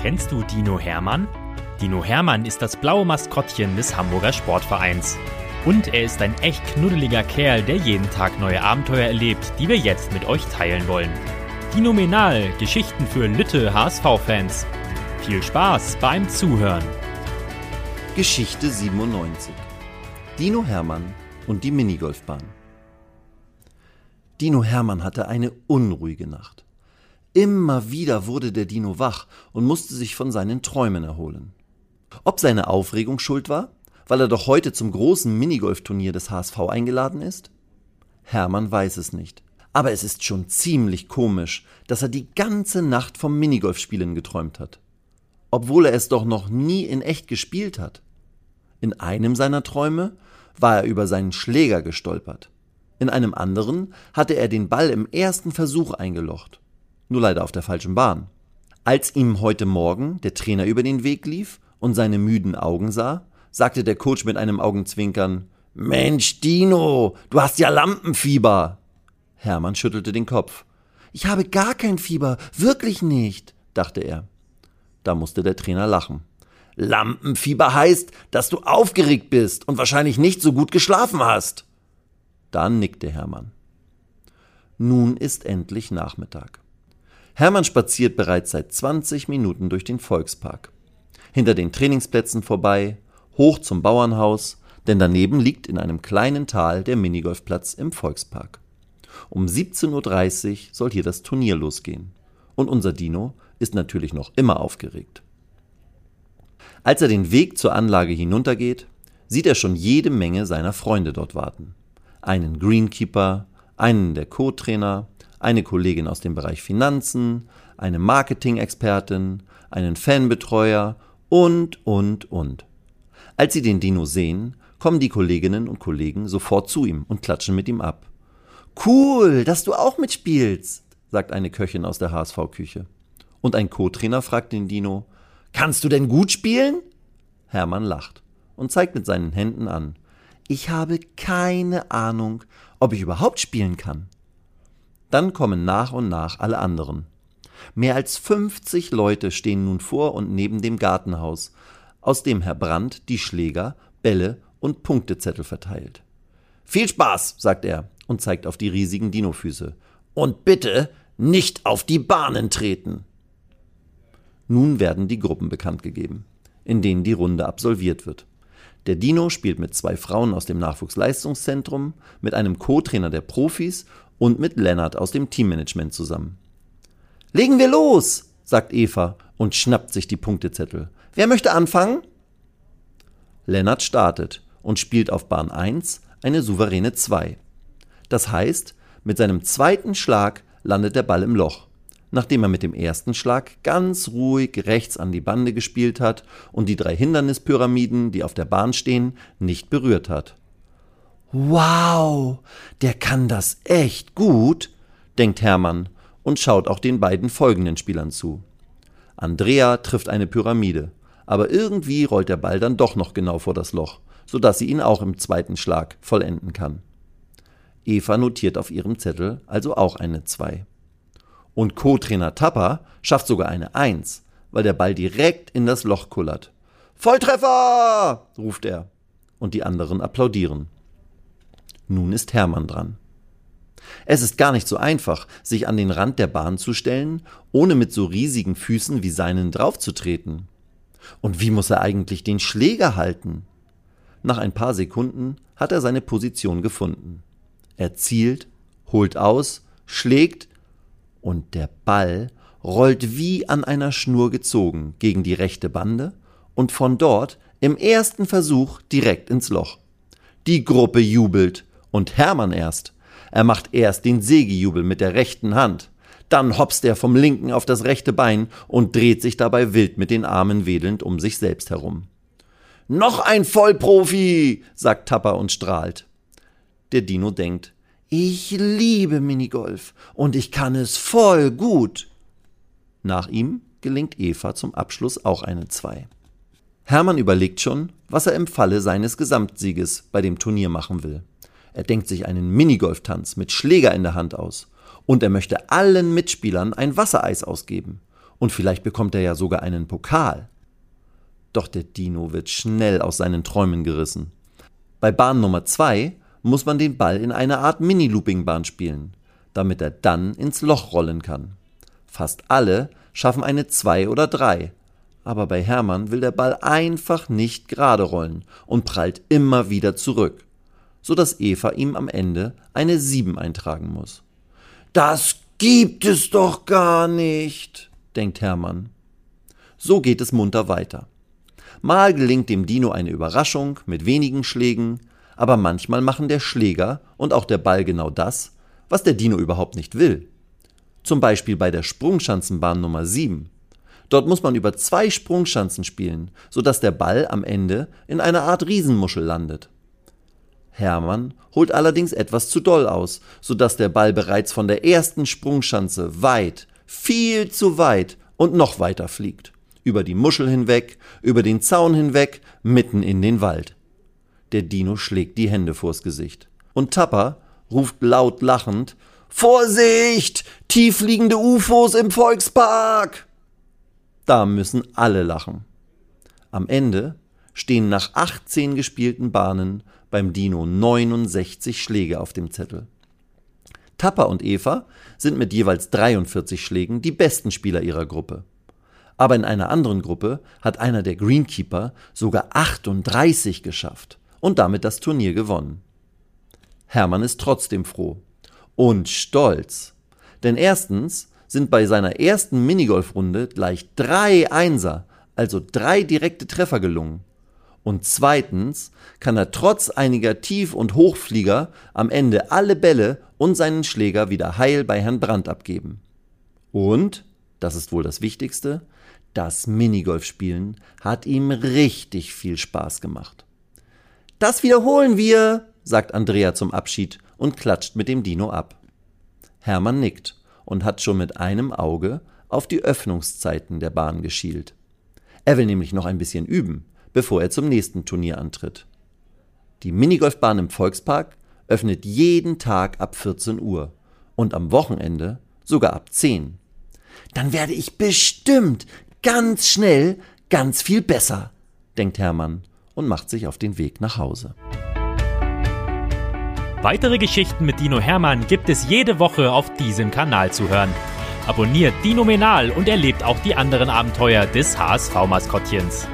Kennst du Dino Hermann? Dino Hermann ist das blaue Maskottchen des Hamburger Sportvereins. Und er ist ein echt knuddeliger Kerl, der jeden Tag neue Abenteuer erlebt, die wir jetzt mit euch teilen wollen. Dinominal, Geschichten für Lütte HSV-Fans. Viel Spaß beim Zuhören. Geschichte 97 Dino Hermann und die Minigolfbahn. Dino Hermann hatte eine unruhige Nacht. Immer wieder wurde der Dino wach und musste sich von seinen Träumen erholen. Ob seine Aufregung schuld war, weil er doch heute zum großen Minigolfturnier des HSV eingeladen ist? Hermann weiß es nicht. Aber es ist schon ziemlich komisch, dass er die ganze Nacht vom Minigolfspielen geträumt hat. Obwohl er es doch noch nie in echt gespielt hat. In einem seiner Träume war er über seinen Schläger gestolpert. In einem anderen hatte er den Ball im ersten Versuch eingelocht. Nur leider auf der falschen Bahn. Als ihm heute Morgen der Trainer über den Weg lief und seine müden Augen sah, sagte der Coach mit einem Augenzwinkern Mensch, Dino, du hast ja Lampenfieber. Hermann schüttelte den Kopf. Ich habe gar kein Fieber, wirklich nicht, dachte er. Da musste der Trainer lachen. Lampenfieber heißt, dass du aufgeregt bist und wahrscheinlich nicht so gut geschlafen hast. Dann nickte Hermann. Nun ist endlich Nachmittag. Hermann spaziert bereits seit 20 Minuten durch den Volkspark. Hinter den Trainingsplätzen vorbei, hoch zum Bauernhaus, denn daneben liegt in einem kleinen Tal der Minigolfplatz im Volkspark. Um 17.30 Uhr soll hier das Turnier losgehen. Und unser Dino ist natürlich noch immer aufgeregt. Als er den Weg zur Anlage hinuntergeht, sieht er schon jede Menge seiner Freunde dort warten. Einen Greenkeeper, einen der Co-Trainer, eine Kollegin aus dem Bereich Finanzen, eine Marketing-Expertin, einen Fanbetreuer und, und, und. Als sie den Dino sehen, kommen die Kolleginnen und Kollegen sofort zu ihm und klatschen mit ihm ab. Cool, dass du auch mitspielst, sagt eine Köchin aus der HSV-Küche. Und ein Co-Trainer fragt den Dino, Kannst du denn gut spielen? Hermann lacht und zeigt mit seinen Händen an. Ich habe keine Ahnung, ob ich überhaupt spielen kann. Dann kommen nach und nach alle anderen. Mehr als 50 Leute stehen nun vor und neben dem Gartenhaus, aus dem Herr Brandt die Schläger, Bälle und Punktezettel verteilt. Viel Spaß, sagt er und zeigt auf die riesigen Dinofüße. Und bitte nicht auf die Bahnen treten. Nun werden die Gruppen bekannt gegeben, in denen die Runde absolviert wird. Der Dino spielt mit zwei Frauen aus dem Nachwuchsleistungszentrum, mit einem Co-Trainer der Profis und mit Lennart aus dem Teammanagement zusammen. Legen wir los, sagt Eva und schnappt sich die Punktezettel. Wer möchte anfangen? Lennart startet und spielt auf Bahn 1 eine souveräne 2. Das heißt, mit seinem zweiten Schlag landet der Ball im Loch nachdem er mit dem ersten Schlag ganz ruhig rechts an die Bande gespielt hat und die drei Hindernispyramiden, die auf der Bahn stehen, nicht berührt hat. Wow, der kann das echt gut, denkt Hermann und schaut auch den beiden folgenden Spielern zu. Andrea trifft eine Pyramide, aber irgendwie rollt der Ball dann doch noch genau vor das Loch, sodass sie ihn auch im zweiten Schlag vollenden kann. Eva notiert auf ihrem Zettel also auch eine 2. Und Co-Trainer Tapper schafft sogar eine Eins, weil der Ball direkt in das Loch kullert. Volltreffer! ruft er. Und die anderen applaudieren. Nun ist Hermann dran. Es ist gar nicht so einfach, sich an den Rand der Bahn zu stellen, ohne mit so riesigen Füßen wie seinen draufzutreten. Und wie muss er eigentlich den Schläger halten? Nach ein paar Sekunden hat er seine Position gefunden. Er zielt, holt aus, schlägt und der Ball rollt wie an einer Schnur gezogen gegen die rechte Bande und von dort im ersten Versuch direkt ins Loch. Die Gruppe jubelt und Hermann erst. Er macht erst den Sägejubel mit der rechten Hand, dann hopst er vom linken auf das rechte Bein und dreht sich dabei wild mit den Armen wedelnd um sich selbst herum. Noch ein Vollprofi, sagt Tapper und strahlt. Der Dino denkt, ich liebe Minigolf und ich kann es voll gut. Nach ihm gelingt Eva zum Abschluss auch eine 2. Hermann überlegt schon, was er im Falle seines Gesamtsieges bei dem Turnier machen will. Er denkt sich einen Minigolftanz mit Schläger in der Hand aus und er möchte allen Mitspielern ein Wassereis ausgeben. Und vielleicht bekommt er ja sogar einen Pokal. Doch der Dino wird schnell aus seinen Träumen gerissen. Bei Bahn Nummer 2 muss man den Ball in eine Art Mini-Looping-Bahn spielen, damit er dann ins Loch rollen kann. Fast alle schaffen eine 2 oder 3, aber bei Hermann will der Ball einfach nicht gerade rollen und prallt immer wieder zurück, so dass Eva ihm am Ende eine 7 eintragen muss. Das gibt es doch gar nicht, denkt Hermann. So geht es munter weiter. Mal gelingt dem Dino eine Überraschung mit wenigen Schlägen, aber manchmal machen der Schläger und auch der Ball genau das, was der Dino überhaupt nicht will. Zum Beispiel bei der Sprungschanzenbahn Nummer 7. Dort muss man über zwei Sprungschanzen spielen, sodass der Ball am Ende in einer Art Riesenmuschel landet. Hermann holt allerdings etwas zu doll aus, sodass der Ball bereits von der ersten Sprungschanze weit, viel zu weit und noch weiter fliegt über die Muschel hinweg, über den Zaun hinweg, mitten in den Wald. Der Dino schlägt die Hände vors Gesicht. Und Tapper ruft laut lachend Vorsicht! Tiefliegende UFOs im Volkspark! Da müssen alle lachen. Am Ende stehen nach 18 gespielten Bahnen beim Dino 69 Schläge auf dem Zettel. Tapper und Eva sind mit jeweils 43 Schlägen die besten Spieler ihrer Gruppe. Aber in einer anderen Gruppe hat einer der Greenkeeper sogar 38 geschafft und damit das Turnier gewonnen. Hermann ist trotzdem froh und stolz. Denn erstens sind bei seiner ersten Minigolfrunde gleich drei Einser, also drei direkte Treffer gelungen. Und zweitens kann er trotz einiger Tief- und Hochflieger am Ende alle Bälle und seinen Schläger wieder heil bei Herrn Brandt abgeben. Und, das ist wohl das Wichtigste, das Minigolfspielen hat ihm richtig viel Spaß gemacht. Das wiederholen wir, sagt Andrea zum Abschied und klatscht mit dem Dino ab. Hermann nickt und hat schon mit einem Auge auf die Öffnungszeiten der Bahn geschielt. Er will nämlich noch ein bisschen üben, bevor er zum nächsten Turnier antritt. Die Minigolfbahn im Volkspark öffnet jeden Tag ab 14 Uhr und am Wochenende sogar ab 10. Dann werde ich bestimmt ganz schnell ganz viel besser, denkt Hermann und macht sich auf den Weg nach Hause. Weitere Geschichten mit Dino Hermann gibt es jede Woche auf diesem Kanal zu hören. Abonniert Dino Menal und erlebt auch die anderen Abenteuer des HSV-Maskottchens.